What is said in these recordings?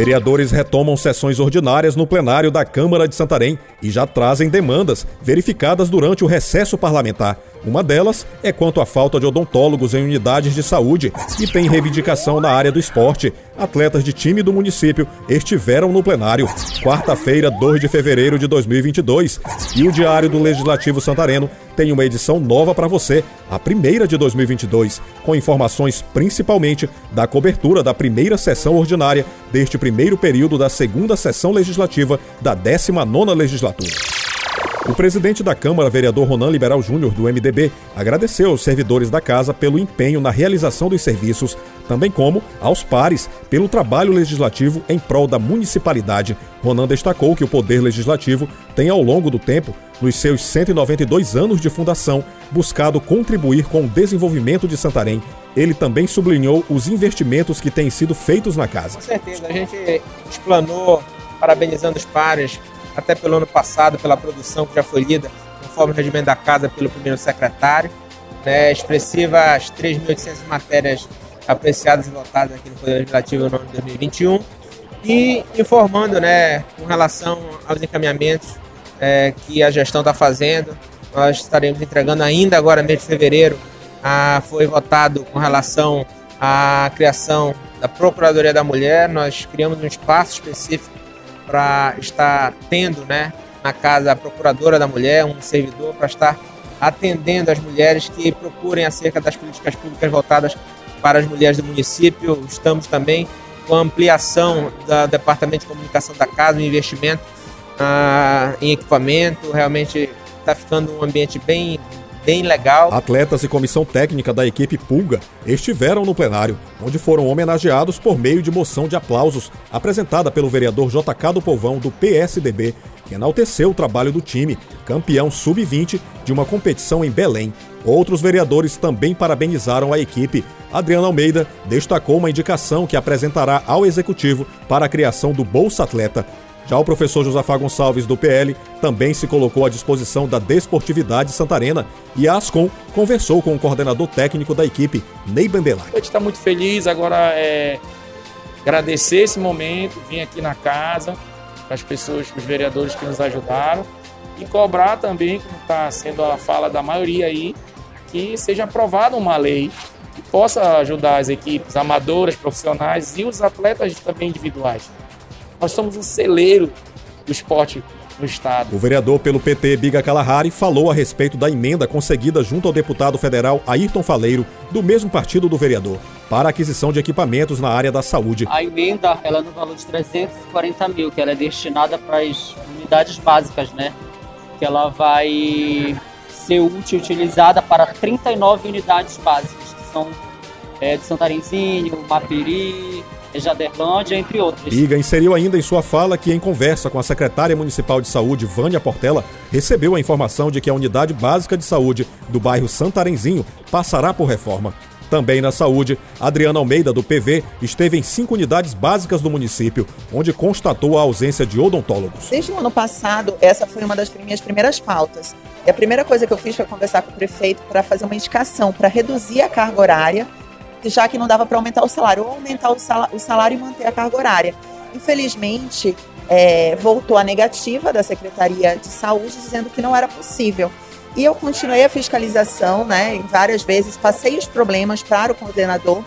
Vereadores retomam sessões ordinárias no plenário da Câmara de Santarém e já trazem demandas verificadas durante o recesso parlamentar. Uma delas é quanto à falta de odontólogos em unidades de saúde e tem reivindicação na área do esporte. Atletas de time do município estiveram no plenário, quarta-feira, 2 de fevereiro de 2022. E o Diário do Legislativo Santareno tem uma edição nova para você, a primeira de 2022, com informações principalmente da cobertura da primeira sessão ordinária deste primeiro período da segunda sessão legislativa da 19ª legislatura. O presidente da Câmara, vereador Ronan Liberal Júnior, do MDB, agradeceu aos servidores da casa pelo empenho na realização dos serviços, também como aos pares pelo trabalho legislativo em prol da municipalidade. Ronan destacou que o Poder Legislativo tem, ao longo do tempo, nos seus 192 anos de fundação, buscado contribuir com o desenvolvimento de Santarém. Ele também sublinhou os investimentos que têm sido feitos na casa. Com certeza, a gente explanou, parabenizando os pares até pelo ano passado, pela produção que já foi lida, conforme o regimento da casa pelo primeiro secretário. Né, expressivas 3.800 matérias apreciadas e votadas aqui no Poder Legislativo no ano de 2021. E informando né, com relação aos encaminhamentos é, que a gestão está fazendo, nós estaremos entregando ainda agora, mês de fevereiro, a, foi votado com relação à criação da Procuradoria da Mulher. Nós criamos um espaço específico para estar tendo né, na casa procuradora da mulher, um servidor para estar atendendo as mulheres que procurem acerca das políticas públicas voltadas para as mulheres do município. Estamos também com a ampliação do Departamento de Comunicação da Casa, um investimento ah, em equipamento. Realmente está ficando um ambiente bem, bem legal. Atletas e comissão técnica da equipe Pulga estiveram no plenário, onde foram homenageados por meio de moção de aplausos apresentada pelo vereador JK do Povão do PSDB, que enalteceu o trabalho do time, campeão sub-20 de uma competição em Belém. Outros vereadores também parabenizaram a equipe. Adriana Almeida destacou uma indicação que apresentará ao executivo para a criação do Bolsa Atleta, já o professor Josafá Gonçalves, do PL, também se colocou à disposição da Desportividade Santarena e a Ascom conversou com o coordenador técnico da equipe, Ney Bandelac. A gente está muito feliz, agora é agradecer esse momento, vir aqui na casa, as pessoas, os vereadores que nos ajudaram e cobrar também, como está sendo a fala da maioria aí, que seja aprovada uma lei que possa ajudar as equipes amadoras, profissionais e os atletas também individuais. Nós somos um celeiro do esporte no Estado. O vereador pelo PT, Biga Kalahari, falou a respeito da emenda conseguida junto ao deputado federal Ayrton Faleiro, do mesmo partido do vereador, para aquisição de equipamentos na área da saúde. A emenda ela é no valor de 340 mil, que ela é destinada para as unidades básicas, né? Que ela vai ser útil, utilizada para 39 unidades básicas, que são é, de Santarenzinho, Mapiri, Jaderlândia, entre outros. Iga inseriu ainda em sua fala que, em conversa com a secretária municipal de saúde, Vânia Portela, recebeu a informação de que a unidade básica de saúde do bairro Santarenzinho passará por reforma. Também na saúde, Adriana Almeida, do PV, esteve em cinco unidades básicas do município, onde constatou a ausência de odontólogos. Desde o ano passado, essa foi uma das minhas primeiras pautas. E a primeira coisa que eu fiz foi conversar com o prefeito para fazer uma indicação para reduzir a carga horária já que não dava para aumentar o salário, ou aumentar o salário e manter a carga horária. Infelizmente, é, voltou a negativa da Secretaria de Saúde dizendo que não era possível. E eu continuei a fiscalização, né, várias vezes, passei os problemas para o coordenador,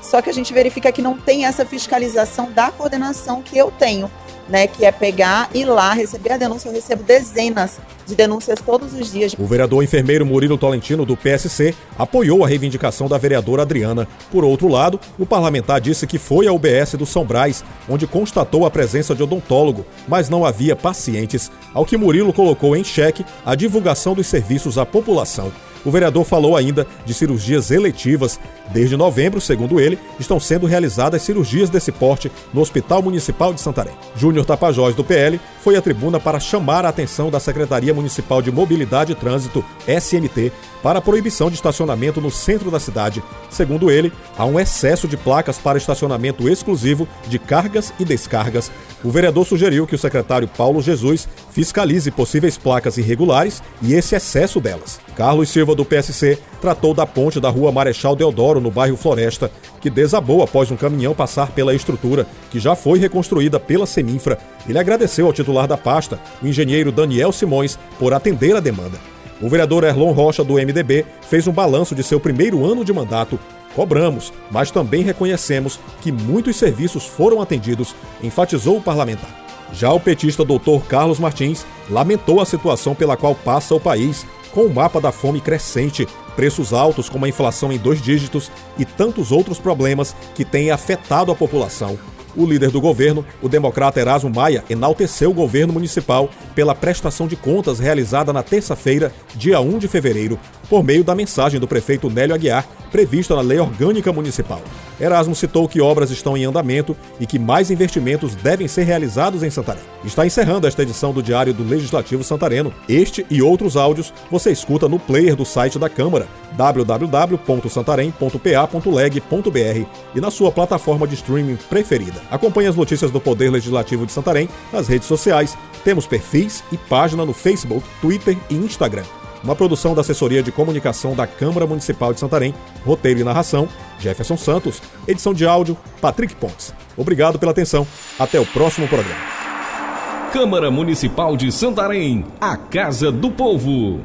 só que a gente verifica que não tem essa fiscalização da coordenação que eu tenho né, que é pegar e lá receber a denúncia. Eu recebo dezenas de denúncias todos os dias. O vereador enfermeiro Murilo Tolentino, do PSC, apoiou a reivindicação da vereadora Adriana. Por outro lado, o parlamentar disse que foi à UBS do São Brás, onde constatou a presença de odontólogo, mas não havia pacientes, ao que Murilo colocou em xeque a divulgação dos serviços à população. O vereador falou ainda de cirurgias eletivas. Desde novembro, segundo ele, estão sendo realizadas cirurgias desse porte no Hospital Municipal de Santarém. Júnior Tapajós, do PL, foi à tribuna para chamar a atenção da Secretaria Municipal de Mobilidade e Trânsito, SMT, para a proibição de estacionamento no centro da cidade. Segundo ele, há um excesso de placas para estacionamento exclusivo de cargas e descargas. O vereador sugeriu que o secretário Paulo Jesus fiscalize possíveis placas irregulares e esse excesso delas. Carlos Silva, do PSC, tratou da ponte da rua Marechal Deodoro, no bairro Floresta, que desabou após um caminhão passar pela estrutura, que já foi reconstruída pela Seminfra. Ele agradeceu ao titular da pasta, o engenheiro Daniel Simões, por atender a demanda. O vereador Erlon Rocha, do MDB, fez um balanço de seu primeiro ano de mandato. Cobramos, mas também reconhecemos que muitos serviços foram atendidos, enfatizou o parlamentar. Já o petista doutor Carlos Martins lamentou a situação pela qual passa o país, com o mapa da fome crescente, preços altos como a inflação em dois dígitos e tantos outros problemas que têm afetado a população. O líder do governo, o democrata Erasmo Maia, enalteceu o governo municipal pela prestação de contas realizada na terça-feira, dia 1 de fevereiro, por meio da mensagem do prefeito Nélio Aguiar, prevista na Lei Orgânica Municipal. Erasmo citou que obras estão em andamento e que mais investimentos devem ser realizados em Santarém. Está encerrando esta edição do Diário do Legislativo Santareno. Este e outros áudios você escuta no player do site da Câmara, www.santarém.pa.leg.br e na sua plataforma de streaming preferida. Acompanhe as notícias do Poder Legislativo de Santarém nas redes sociais. Temos perfis e página no Facebook, Twitter e Instagram uma produção da Assessoria de Comunicação da Câmara Municipal de Santarém, roteiro e narração, Jefferson Santos, edição de áudio, Patrick Pontes. Obrigado pela atenção. Até o próximo programa. Câmara Municipal de Santarém, a Casa do Povo.